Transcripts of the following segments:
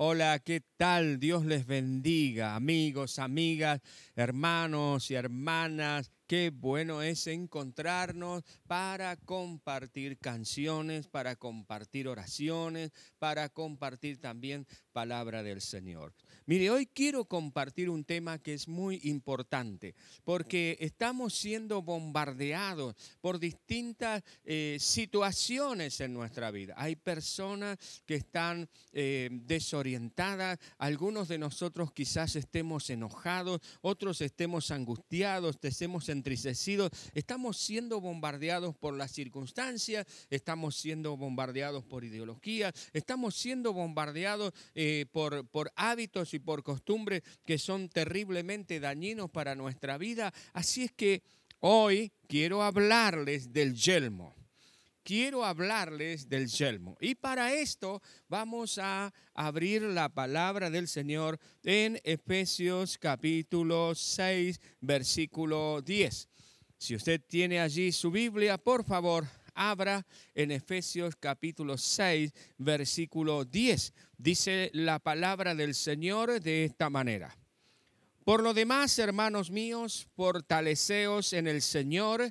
Hola, ¿qué tal? Dios les bendiga, amigos, amigas, hermanos y hermanas. Qué bueno es encontrarnos para compartir canciones, para compartir oraciones, para compartir también palabra del Señor. Mire, hoy quiero compartir un tema que es muy importante, porque estamos siendo bombardeados por distintas eh, situaciones en nuestra vida. Hay personas que están eh, desorientadas, algunos de nosotros quizás estemos enojados, otros estemos angustiados, estemos entristecidos, estamos siendo bombardeados por las circunstancias, estamos siendo bombardeados por ideología, estamos siendo bombardeados eh, por, por hábitos y por costumbre que son terriblemente dañinos para nuestra vida. Así es que hoy quiero hablarles del yelmo. Quiero hablarles del yelmo. Y para esto vamos a abrir la palabra del Señor en Efesios capítulo 6, versículo 10. Si usted tiene allí su Biblia, por favor, abra en Efesios capítulo 6, versículo 10. Dice la palabra del Señor de esta manera. Por lo demás, hermanos míos, fortaleceos en el Señor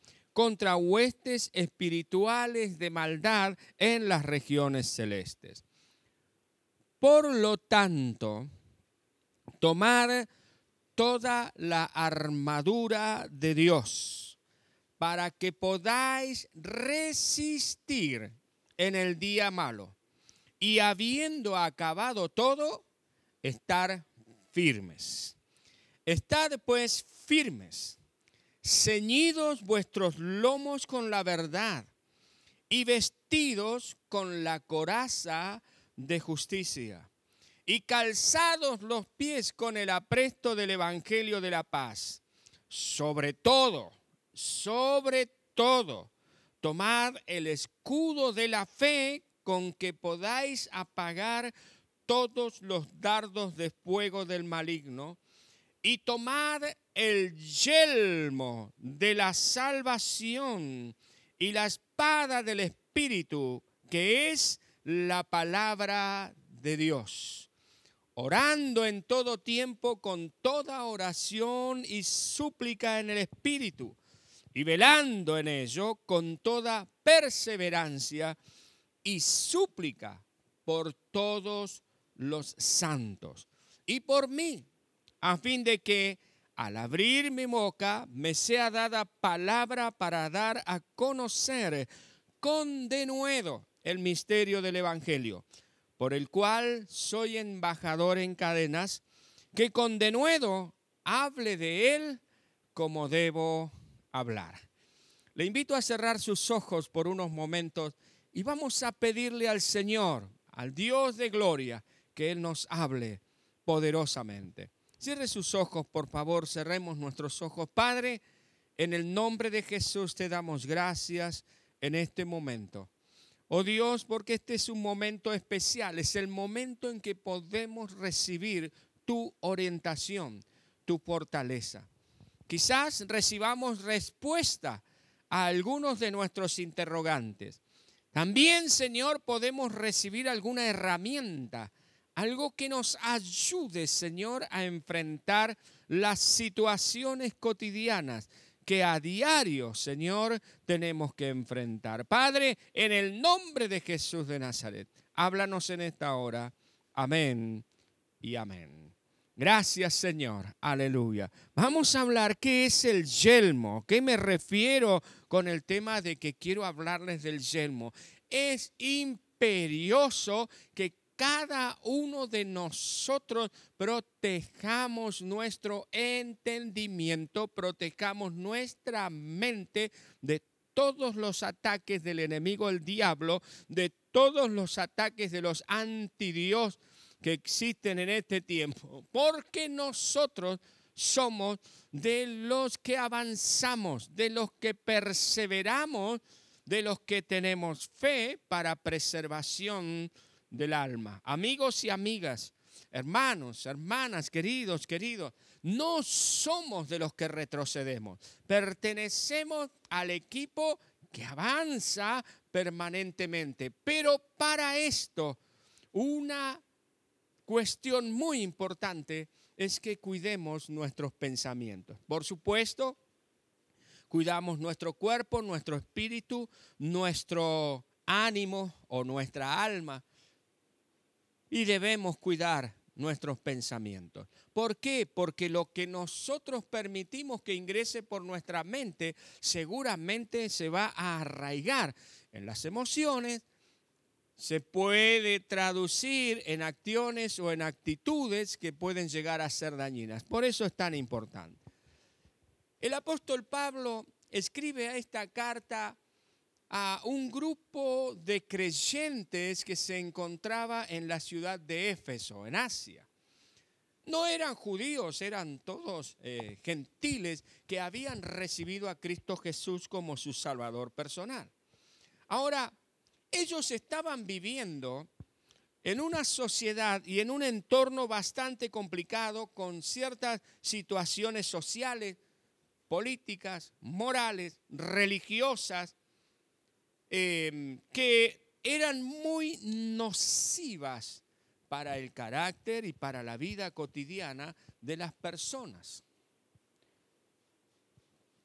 contra huestes espirituales de maldad en las regiones celestes. Por lo tanto, tomar toda la armadura de Dios para que podáis resistir en el día malo y habiendo acabado todo, estar firmes. Estad pues firmes, ceñidos vuestros lomos con la verdad y vestidos con la coraza de justicia y calzados los pies con el apresto del Evangelio de la paz. Sobre todo, sobre todo, tomad el escudo de la fe con que podáis apagar todos los dardos de fuego del maligno y tomad el yelmo de la salvación y la espada del Espíritu, que es la palabra de Dios, orando en todo tiempo con toda oración y súplica en el Espíritu y velando en ello con toda perseverancia y súplica por todos los santos. Y por mí, a fin de que al abrir mi boca me sea dada palabra para dar a conocer con denuedo el misterio del Evangelio, por el cual soy embajador en cadenas, que con denuedo hable de él como debo hablar. Le invito a cerrar sus ojos por unos momentos y vamos a pedirle al Señor, al Dios de gloria, que Él nos hable poderosamente. Cierre sus ojos, por favor, cerremos nuestros ojos. Padre, en el nombre de Jesús te damos gracias en este momento. Oh Dios, porque este es un momento especial, es el momento en que podemos recibir tu orientación, tu fortaleza. Quizás recibamos respuesta a algunos de nuestros interrogantes. También, Señor, podemos recibir alguna herramienta, algo que nos ayude, Señor, a enfrentar las situaciones cotidianas que a diario, Señor, tenemos que enfrentar. Padre, en el nombre de Jesús de Nazaret, háblanos en esta hora. Amén y amén. Gracias Señor, aleluya. Vamos a hablar qué es el yelmo, qué me refiero con el tema de que quiero hablarles del yelmo. Es imperioso que cada uno de nosotros protejamos nuestro entendimiento, protejamos nuestra mente de todos los ataques del enemigo, el diablo, de todos los ataques de los antidios que existen en este tiempo, porque nosotros somos de los que avanzamos, de los que perseveramos, de los que tenemos fe para preservación del alma. Amigos y amigas, hermanos, hermanas, queridos, queridos, no somos de los que retrocedemos, pertenecemos al equipo que avanza permanentemente. Pero para esto, una cuestión muy importante es que cuidemos nuestros pensamientos. Por supuesto, cuidamos nuestro cuerpo, nuestro espíritu, nuestro ánimo o nuestra alma. Y debemos cuidar nuestros pensamientos. ¿Por qué? Porque lo que nosotros permitimos que ingrese por nuestra mente seguramente se va a arraigar en las emociones, se puede traducir en acciones o en actitudes que pueden llegar a ser dañinas. Por eso es tan importante. El apóstol Pablo escribe a esta carta a un grupo de creyentes que se encontraba en la ciudad de Éfeso, en Asia. No eran judíos, eran todos eh, gentiles que habían recibido a Cristo Jesús como su Salvador personal. Ahora, ellos estaban viviendo en una sociedad y en un entorno bastante complicado con ciertas situaciones sociales, políticas, morales, religiosas, em, que eran muy nocivas para el carácter y para la vida cotidiana de las personas.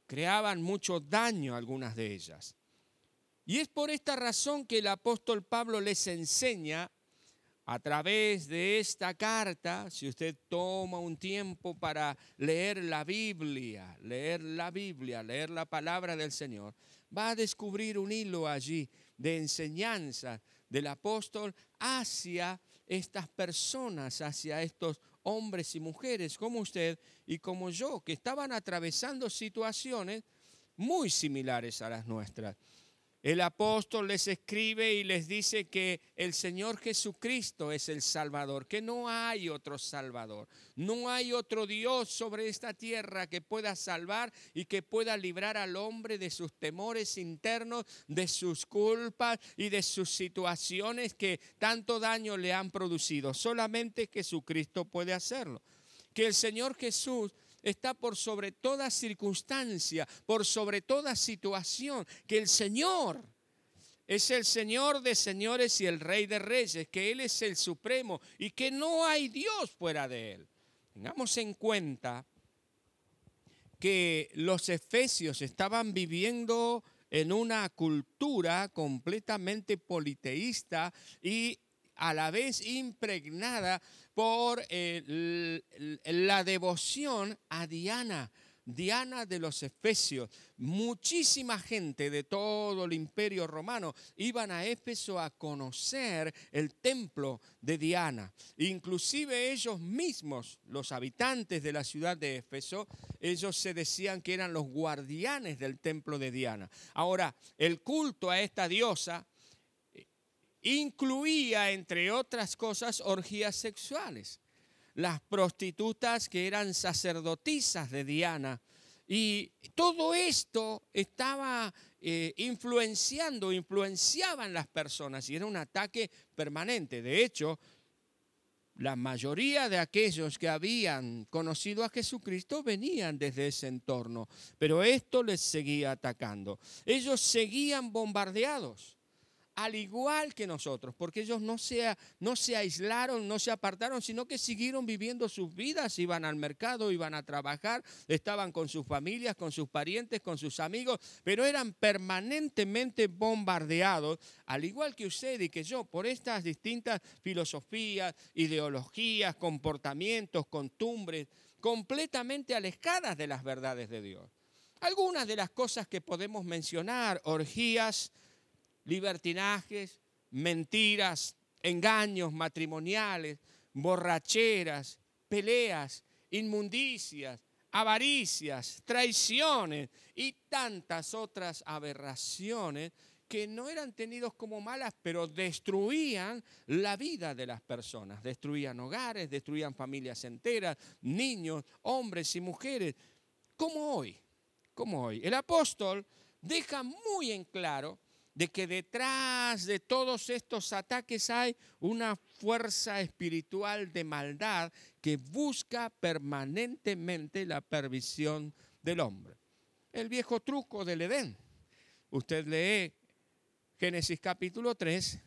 Creaban mucho daño algunas de ellas. Y es por esta razón que el apóstol Pablo les enseña a través de esta carta, si usted toma un tiempo para leer la Biblia, leer la Biblia, leer la palabra del Señor, va a descubrir un hilo allí de enseñanza del apóstol hacia estas personas, hacia estos hombres y mujeres como usted y como yo, que estaban atravesando situaciones muy similares a las nuestras. El apóstol les escribe y les dice que el Señor Jesucristo es el Salvador, que no hay otro Salvador, no hay otro Dios sobre esta tierra que pueda salvar y que pueda librar al hombre de sus temores internos, de sus culpas y de sus situaciones que tanto daño le han producido. Solamente Jesucristo puede hacerlo. Que el Señor Jesús está por sobre toda circunstancia, por sobre toda situación, que el Señor es el Señor de señores y el Rey de reyes, que Él es el Supremo y que no hay Dios fuera de Él. Tengamos en cuenta que los efesios estaban viviendo en una cultura completamente politeísta y a la vez impregnada por la devoción a Diana, Diana de los Efesios. Muchísima gente de todo el imperio romano iban a Éfeso a conocer el templo de Diana. Inclusive ellos mismos, los habitantes de la ciudad de Éfeso, ellos se decían que eran los guardianes del templo de Diana. Ahora, el culto a esta diosa incluía, entre otras cosas, orgías sexuales. Las prostitutas que eran sacerdotisas de Diana. Y todo esto estaba eh, influenciando, influenciaban las personas y era un ataque permanente. De hecho, la mayoría de aquellos que habían conocido a Jesucristo venían desde ese entorno, pero esto les seguía atacando. Ellos seguían bombardeados al igual que nosotros, porque ellos no se, no se aislaron, no se apartaron, sino que siguieron viviendo sus vidas, iban al mercado, iban a trabajar, estaban con sus familias, con sus parientes, con sus amigos, pero eran permanentemente bombardeados, al igual que usted y que yo, por estas distintas filosofías, ideologías, comportamientos, costumbres, completamente alejadas de las verdades de Dios. Algunas de las cosas que podemos mencionar, orgías, libertinajes, mentiras, engaños matrimoniales, borracheras, peleas, inmundicias, avaricias, traiciones y tantas otras aberraciones que no eran tenidos como malas, pero destruían la vida de las personas, destruían hogares, destruían familias enteras, niños, hombres y mujeres, como hoy, como hoy. El apóstol deja muy en claro de que detrás de todos estos ataques hay una fuerza espiritual de maldad que busca permanentemente la pervisión del hombre. El viejo truco del Edén. Usted lee Génesis capítulo 3,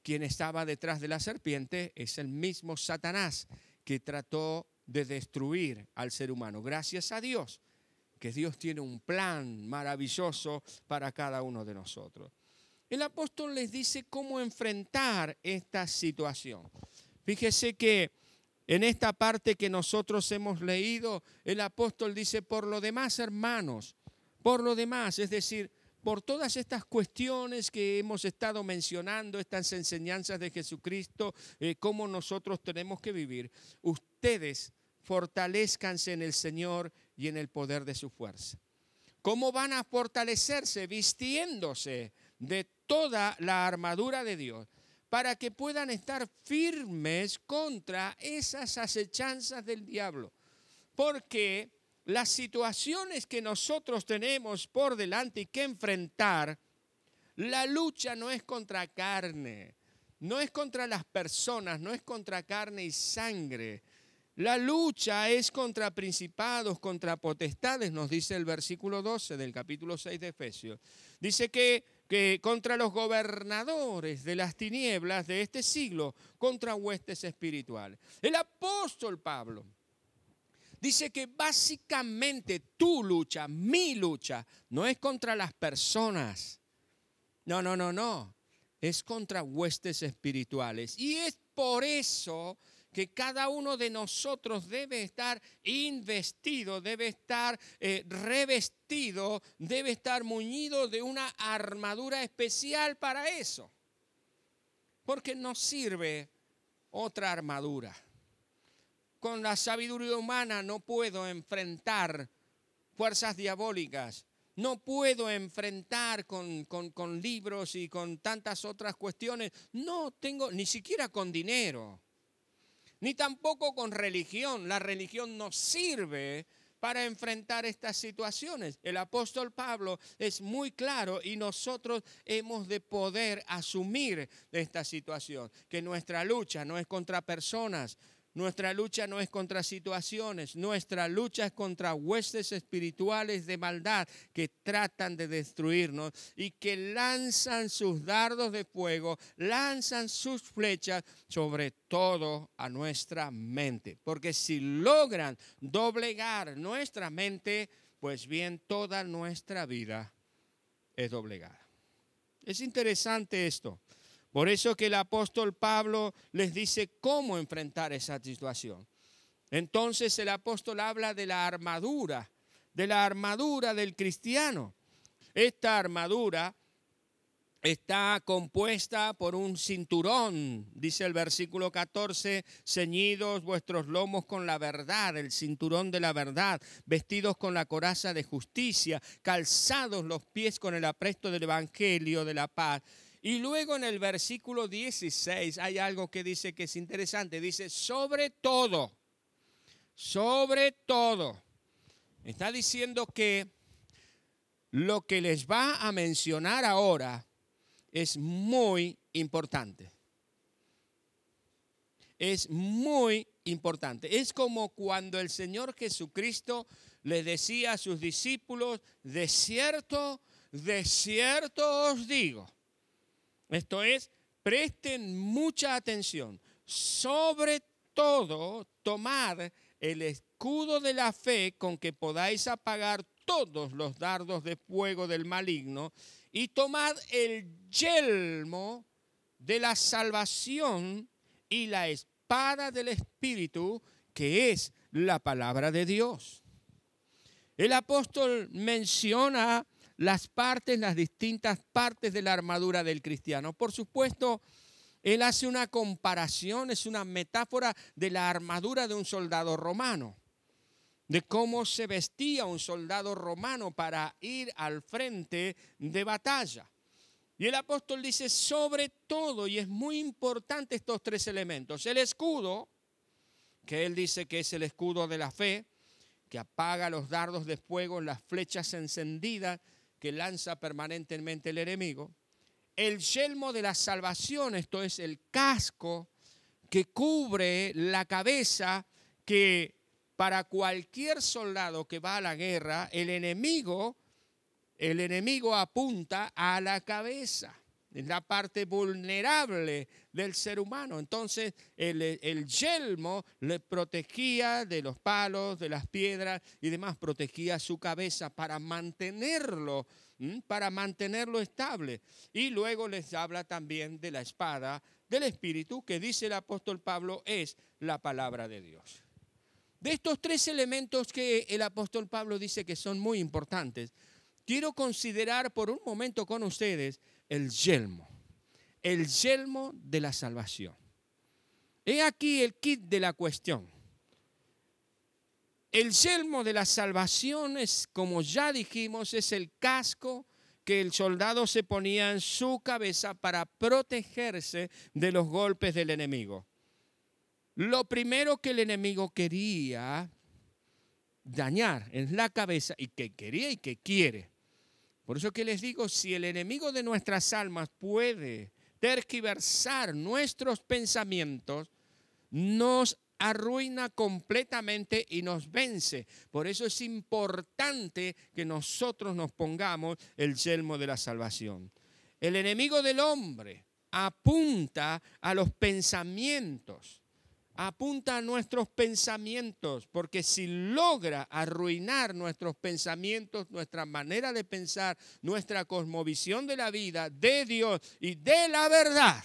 quien estaba detrás de la serpiente es el mismo Satanás que trató de destruir al ser humano. Gracias a Dios que Dios tiene un plan maravilloso para cada uno de nosotros el apóstol les dice cómo enfrentar esta situación. Fíjese que en esta parte que nosotros hemos leído, el apóstol dice, por lo demás, hermanos, por lo demás, es decir, por todas estas cuestiones que hemos estado mencionando, estas enseñanzas de Jesucristo, eh, cómo nosotros tenemos que vivir, ustedes fortalezcanse en el Señor y en el poder de su fuerza. ¿Cómo van a fortalecerse? Vistiéndose de toda la armadura de Dios para que puedan estar firmes contra esas acechanzas del diablo. Porque las situaciones que nosotros tenemos por delante y que enfrentar, la lucha no es contra carne, no es contra las personas, no es contra carne y sangre. La lucha es contra principados, contra potestades, nos dice el versículo 12 del capítulo 6 de Efesios. Dice que que contra los gobernadores de las tinieblas de este siglo, contra huestes espirituales. El apóstol Pablo dice que básicamente tu lucha, mi lucha, no es contra las personas. No, no, no, no. Es contra huestes espirituales. Y es por eso que cada uno de nosotros debe estar investido, debe estar eh, revestido, debe estar muñido de una armadura especial para eso. Porque no sirve otra armadura. Con la sabiduría humana no puedo enfrentar fuerzas diabólicas. No puedo enfrentar con, con libros y con tantas otras cuestiones. No tengo, ni siquiera con dinero ni tampoco con religión. La religión no sirve para enfrentar estas situaciones. El apóstol Pablo es muy claro y nosotros hemos de poder asumir esta situación, que nuestra lucha no es contra personas, nuestra lucha no es contra situaciones, nuestra lucha es contra huestes espirituales de maldad que tratan de destruirnos y que lanzan sus dardos de fuego, lanzan sus flechas sobre todo a nuestra mente. Porque si logran doblegar nuestra mente, pues bien, toda nuestra vida es doblegada. Es interesante esto. Por eso que el apóstol Pablo les dice cómo enfrentar esa situación. Entonces el apóstol habla de la armadura, de la armadura del cristiano. Esta armadura está compuesta por un cinturón, dice el versículo 14, ceñidos vuestros lomos con la verdad, el cinturón de la verdad, vestidos con la coraza de justicia, calzados los pies con el apresto del evangelio de la paz y luego en el versículo 16 hay algo que dice que es interesante. Dice, sobre todo, sobre todo. Está diciendo que lo que les va a mencionar ahora es muy importante. Es muy importante. Es como cuando el Señor Jesucristo le decía a sus discípulos, de cierto, de cierto os digo esto es, presten mucha atención. Sobre todo, tomad el escudo de la fe con que podáis apagar todos los dardos de fuego del maligno y tomad el yelmo de la salvación y la espada del Espíritu, que es la palabra de Dios. El apóstol menciona las partes, las distintas partes de la armadura del cristiano. Por supuesto, él hace una comparación, es una metáfora de la armadura de un soldado romano, de cómo se vestía un soldado romano para ir al frente de batalla. Y el apóstol dice, sobre todo, y es muy importante estos tres elementos, el escudo, que él dice que es el escudo de la fe, que apaga los dardos de fuego, las flechas encendidas que lanza permanentemente el enemigo. El yelmo de la salvación, esto es el casco que cubre la cabeza, que para cualquier soldado que va a la guerra, el enemigo, el enemigo apunta a la cabeza. Es la parte vulnerable del ser humano. Entonces el, yelmo le protegía de los palos, de las piedras y demás, protegía su cabeza para mantenerlo, para mantenerlo estable. Y luego les habla también de la espada del Espíritu, que dice el apóstol Pablo es la palabra de Dios. De estos tres elementos que el apóstol Pablo dice que son muy importantes, quiero considerar por un momento con ustedes el yelmo, el yelmo de la salvación. He aquí el kit de la cuestión. El yelmo de la salvación es, como ya dijimos, es el casco que el soldado se ponía en su cabeza para protegerse de los golpes del enemigo. Lo primero que el enemigo quería dañar en la cabeza y que quería y que quiere por eso que les digo, si el enemigo de nuestras almas puede terquiversar nuestros pensamientos, nos arruina completamente y nos vence. Por eso es importante que nosotros nos pongamos el yelmo de la salvación. El enemigo del hombre apunta a los pensamientos apunta a nuestros pensamientos, porque si logra arruinar nuestros pensamientos, nuestra manera de pensar, nuestra cosmovisión de la vida, de Dios y de la verdad,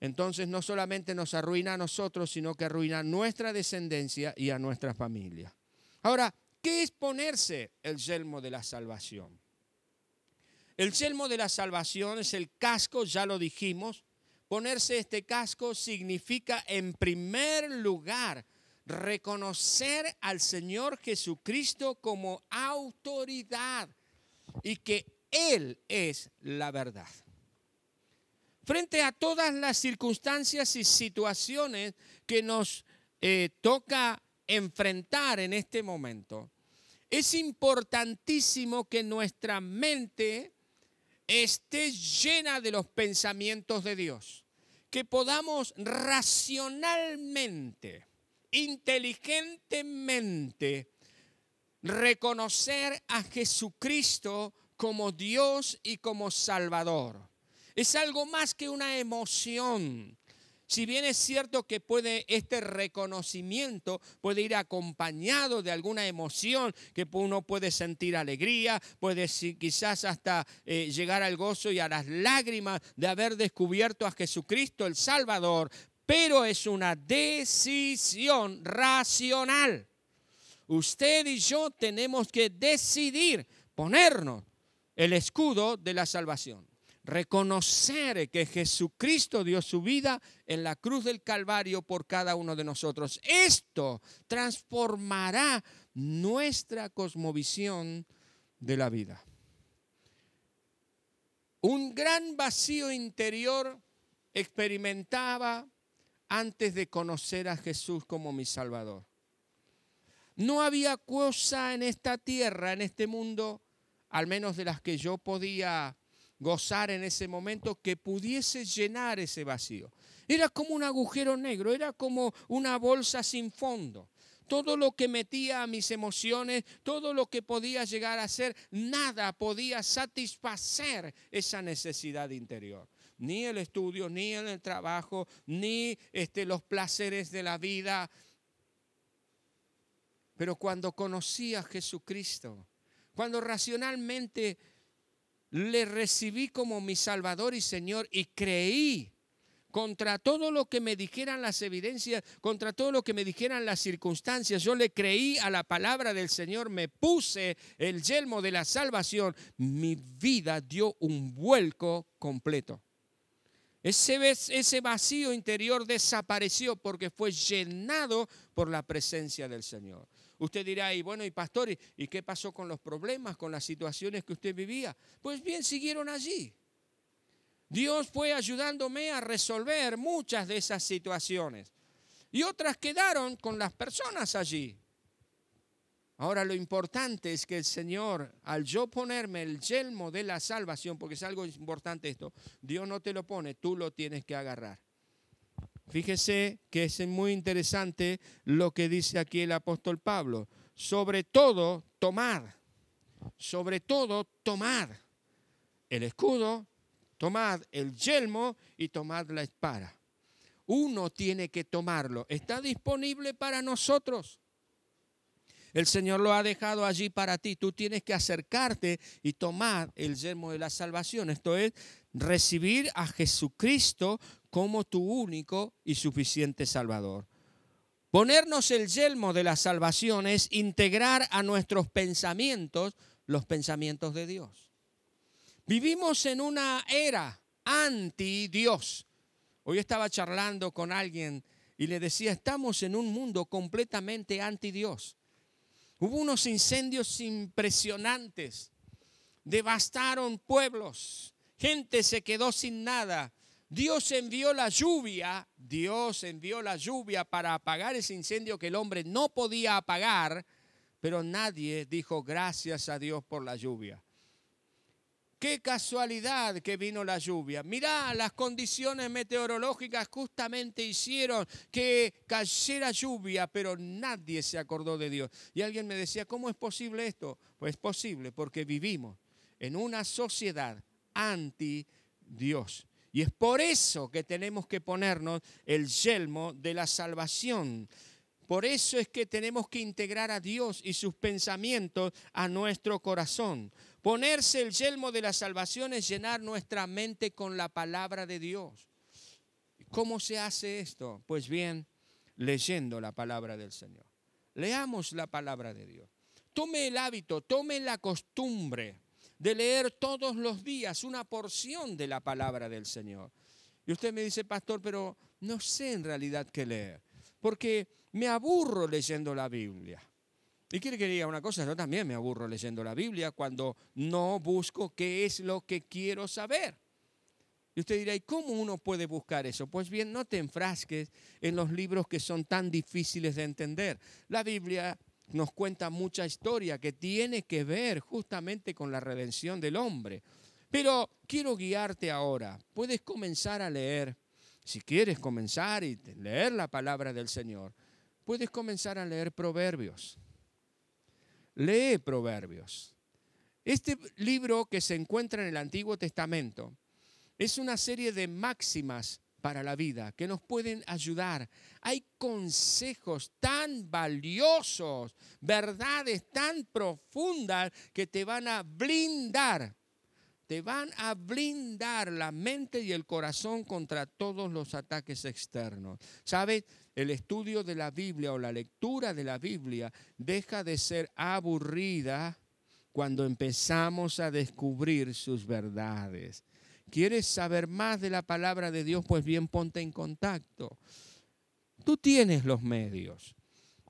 entonces no solamente nos arruina a nosotros, sino que arruina a nuestra descendencia y a nuestra familia. Ahora, ¿qué es ponerse el yelmo de la salvación? El yelmo de la salvación es el casco, ya lo dijimos, Ponerse este casco significa en primer lugar reconocer al Señor Jesucristo como autoridad y que Él es la verdad. Frente a todas las circunstancias y situaciones que nos eh, toca enfrentar en este momento, es importantísimo que nuestra mente esté llena de los pensamientos de Dios que podamos racionalmente, inteligentemente, reconocer a Jesucristo como Dios y como Salvador. Es algo más que una emoción. Si bien es cierto que puede este reconocimiento puede ir acompañado de alguna emoción, que uno puede sentir alegría, puede quizás hasta eh, llegar al gozo y a las lágrimas de haber descubierto a Jesucristo el Salvador, pero es una decisión racional. Usted y yo tenemos que decidir ponernos el escudo de la salvación reconocer que Jesucristo dio su vida en la cruz del Calvario por cada uno de nosotros. Esto transformará nuestra cosmovisión de la vida. Un gran vacío interior experimentaba antes de conocer a Jesús como mi Salvador. No había cosa en esta tierra, en este mundo, al menos de las que yo podía gozar en ese momento que pudiese llenar ese vacío. Era como un agujero negro, era como una bolsa sin fondo. Todo lo que metía a mis emociones, todo lo que podía llegar a ser, nada podía satisfacer esa necesidad interior. Ni el estudio, ni el trabajo, ni este, los placeres de la vida. Pero cuando conocí a Jesucristo, cuando racionalmente le recibí como mi Salvador y Señor y creí contra todo lo que me dijeran las evidencias, contra todo lo que me dijeran las circunstancias. Yo le creí a la palabra del Señor, me puse el yelmo de la salvación. Mi vida dio un vuelco completo. Ese, ese vacío interior desapareció porque fue llenado por la presencia del Señor. Usted dirá, y bueno, y pastor, ¿y qué pasó con los problemas, con las situaciones que usted vivía? Pues bien, siguieron allí. Dios fue ayudándome a resolver muchas de esas situaciones. Y otras quedaron con las personas allí. Ahora lo importante es que el Señor, al yo ponerme el yelmo de la salvación, porque es algo importante esto, Dios no te lo pone, tú lo tienes que agarrar. Fíjese que es muy interesante lo que dice aquí el apóstol Pablo. Sobre todo, tomad. Sobre todo, tomad el escudo, tomad el yelmo y tomad la espada. Uno tiene que tomarlo. Está disponible para nosotros. El Señor lo ha dejado allí para ti. Tú tienes que acercarte y tomar el yelmo de la salvación. Esto es recibir a Jesucristo como tu único y suficiente Salvador. Ponernos el yelmo de la salvación es integrar a nuestros pensamientos los pensamientos de Dios. Vivimos en una era anti Dios. Hoy estaba charlando con alguien y le decía, estamos en un mundo completamente anti Dios. Hubo unos incendios impresionantes, devastaron pueblos, gente se quedó sin nada, Dios envió la lluvia, Dios envió la lluvia para apagar ese incendio que el hombre no podía apagar, pero nadie dijo gracias a Dios por la lluvia. Qué casualidad que vino la lluvia. Mirá, las condiciones meteorológicas justamente hicieron que cayera lluvia, pero nadie se acordó de Dios. Y alguien me decía, ¿cómo es posible esto? Pues es posible porque vivimos en una sociedad anti Dios. Y es por eso que tenemos que ponernos el yelmo de la salvación. Por eso es que tenemos que integrar a Dios y sus pensamientos a nuestro corazón. Ponerse el yelmo de la salvación es llenar nuestra mente con la palabra de Dios. ¿Cómo se hace esto? Pues bien, leyendo la palabra del Señor. Leamos la palabra de Dios. Tome el hábito, tome la costumbre de leer todos los días una porción de la palabra del Señor. Y usted me dice, pastor, pero no sé en realidad qué leer, porque me aburro leyendo la Biblia. Y quiere que diga una cosa, yo también me aburro leyendo la Biblia cuando no busco qué es lo que quiero saber. Y usted dirá, ¿y cómo uno puede buscar eso? Pues bien, no te enfrasques en los libros que son tan difíciles de entender. La Biblia nos cuenta mucha historia que tiene que ver justamente con la redención del hombre. Pero quiero guiarte ahora. Puedes comenzar a leer, si quieres comenzar y leer la palabra del Señor, puedes comenzar a leer proverbios. Lee proverbios. Este libro que se encuentra en el Antiguo Testamento es una serie de máximas para la vida, que nos pueden ayudar. Hay consejos tan valiosos, verdades tan profundas que te van a blindar, te van a blindar la mente y el corazón contra todos los ataques externos. ¿Sabes? El estudio de la Biblia o la lectura de la Biblia deja de ser aburrida cuando empezamos a descubrir sus verdades. ¿Quieres saber más de la palabra de Dios? Pues bien, ponte en contacto. Tú tienes los medios.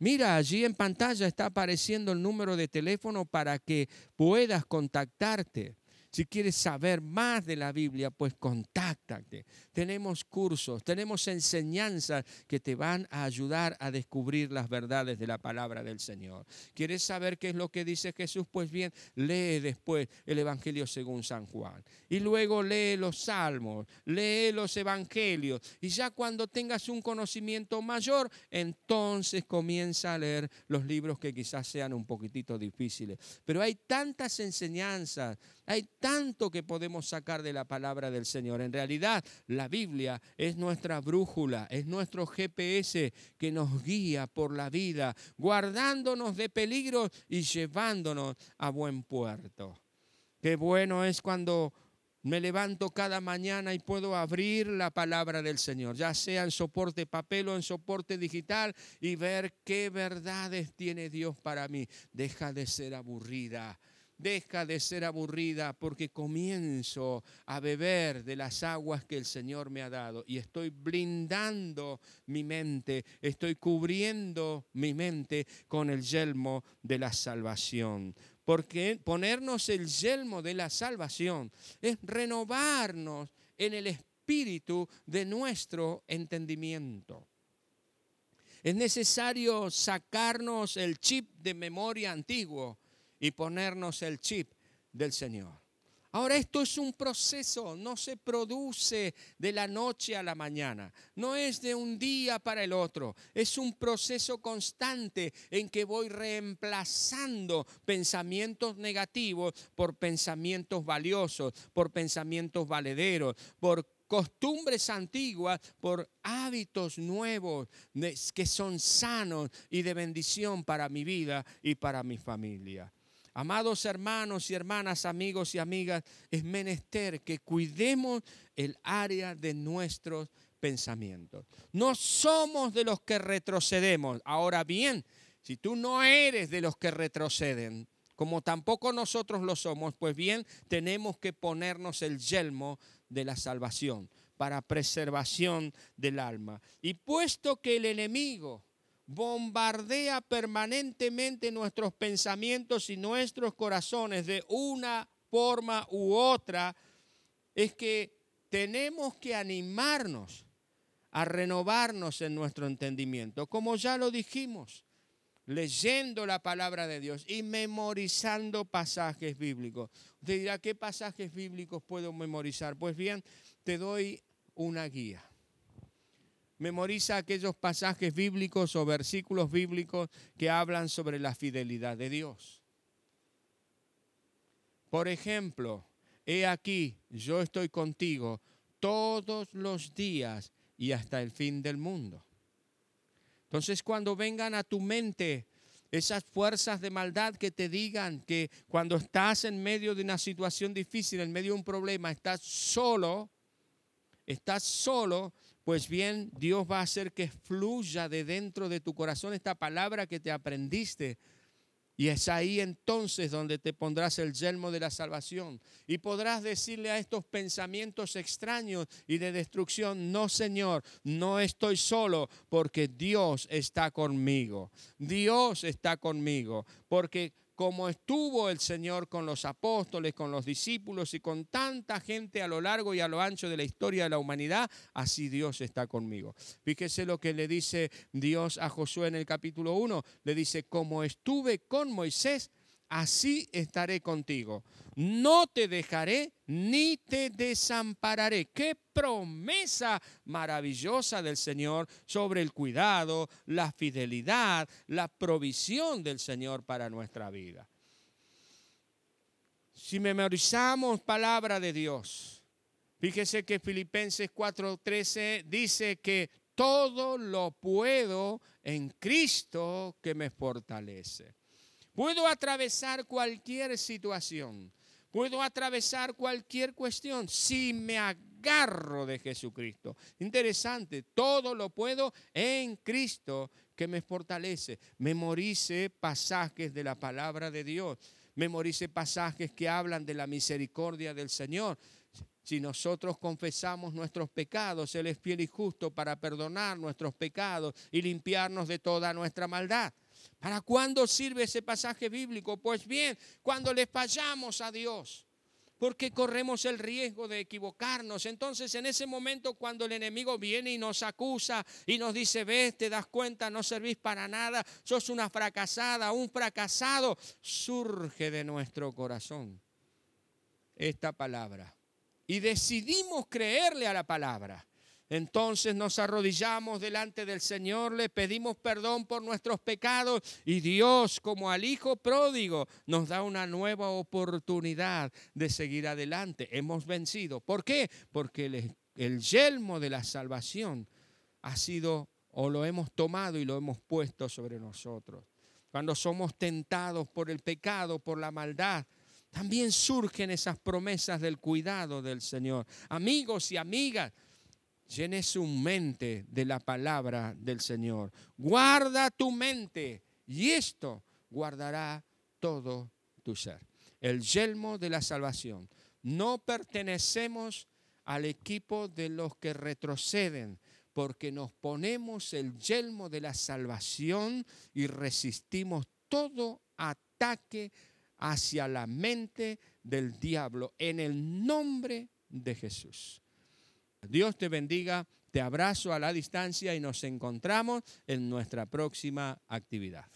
Mira, allí en pantalla está apareciendo el número de teléfono para que puedas contactarte. Si quieres saber más de la Biblia, pues contáctate. Tenemos cursos, tenemos enseñanzas que te van a ayudar a descubrir las verdades de la palabra del Señor. ¿Quieres saber qué es lo que dice Jesús? Pues bien, lee después el Evangelio según San Juan. Y luego lee los salmos, lee los evangelios. Y ya cuando tengas un conocimiento mayor, entonces comienza a leer los libros que quizás sean un poquitito difíciles. Pero hay tantas enseñanzas hay tanto que podemos sacar de la palabra del Señor. En realidad, la Biblia es nuestra brújula, es nuestro GPS que nos guía por la vida, guardándonos de peligros y llevándonos a buen puerto. Qué bueno es cuando me levanto cada mañana y puedo abrir la palabra del Señor, ya sea en soporte papel o en soporte digital, y ver qué verdades tiene Dios para mí. Deja de ser aburrida deja de ser aburrida porque comienzo a beber de las aguas que el Señor me ha dado y estoy blindando mi mente, estoy cubriendo mi mente con el yelmo de la salvación. Porque ponernos el yelmo de la salvación es renovarnos en el espíritu de nuestro entendimiento. Es necesario sacarnos el chip de memoria antiguo y ponernos el chip del Señor. Ahora esto es un proceso, no se produce de la noche a la mañana, no es de un día para el otro, es un proceso constante en que voy reemplazando pensamientos negativos por pensamientos valiosos, por pensamientos valederos, por costumbres antiguas por hábitos nuevos que son sanos y de bendición para mi vida y para mi familia. Amados hermanos y hermanas, amigos y amigas, es menester que cuidemos el área de nuestros pensamientos. No somos de los que retrocedemos. Ahora bien, si tú no eres de los que retroceden, como tampoco nosotros lo somos, pues bien, tenemos que ponernos el yelmo de la salvación para preservación del alma. Y puesto que el enemigo bombardea permanentemente nuestros pensamientos y nuestros corazones de una forma u otra, es que tenemos que animarnos a renovarnos en nuestro entendimiento, como ya lo dijimos, leyendo la palabra de Dios y memorizando pasajes bíblicos. Usted dirá, ¿qué pasajes bíblicos puedo memorizar? Pues bien, te doy una guía. Memoriza aquellos pasajes bíblicos o versículos bíblicos que hablan sobre la fidelidad de Dios. Por ejemplo, he aquí, yo estoy contigo todos los días y hasta el fin del mundo. Entonces, cuando vengan a tu mente esas fuerzas de maldad que te digan que cuando estás en medio de una situación difícil, en medio de un problema, estás solo, estás solo, pues bien, Dios va a hacer que fluya de dentro de tu corazón esta palabra que te aprendiste. Y es ahí entonces donde te pondrás el yelmo de la salvación. Y podrás decirle a estos pensamientos extraños y de destrucción, no Señor, no estoy solo porque Dios está conmigo. Dios está conmigo. Porque como estuvo el Señor con los apóstoles, con los discípulos y con tanta gente a lo largo y a lo ancho de la historia de la humanidad, así Dios está conmigo. Fíjese lo que le dice Dios a Josué en el capítulo 1. Le dice, como estuve con Moisés, así estaré contigo. No te dejaré ni te desampararé. Qué promesa maravillosa del Señor sobre el cuidado, la fidelidad, la provisión del Señor para nuestra vida. Si memorizamos palabra de Dios, fíjese que Filipenses 4:13 dice que todo lo puedo en Cristo que me fortalece. Puedo atravesar cualquier situación. Puedo atravesar cualquier cuestión si me agarro de Jesucristo. Interesante, todo lo puedo en Cristo que me fortalece. Memorice pasajes de la palabra de Dios. Memorice pasajes que hablan de la misericordia del Señor. Si nosotros confesamos nuestros pecados, Él es fiel y justo para perdonar nuestros pecados y limpiarnos de toda nuestra maldad. ¿Para cuándo sirve ese pasaje bíblico? Pues bien, cuando le fallamos a Dios, porque corremos el riesgo de equivocarnos. Entonces, en ese momento, cuando el enemigo viene y nos acusa y nos dice, ves, te das cuenta, no servís para nada, sos una fracasada, un fracasado, surge de nuestro corazón esta palabra. Y decidimos creerle a la palabra. Entonces nos arrodillamos delante del Señor, le pedimos perdón por nuestros pecados y Dios, como al Hijo pródigo, nos da una nueva oportunidad de seguir adelante. Hemos vencido. ¿Por qué? Porque el, el yelmo de la salvación ha sido o lo hemos tomado y lo hemos puesto sobre nosotros. Cuando somos tentados por el pecado, por la maldad, también surgen esas promesas del cuidado del Señor. Amigos y amigas, Llene su mente de la palabra del Señor. Guarda tu mente y esto guardará todo tu ser. el yelmo de la salvación. No pertenecemos al equipo de los que retroceden, porque nos ponemos el yelmo de la salvación y resistimos todo ataque hacia la mente del diablo en el nombre de Jesús. Dios te bendiga, te abrazo a la distancia y nos encontramos en nuestra próxima actividad.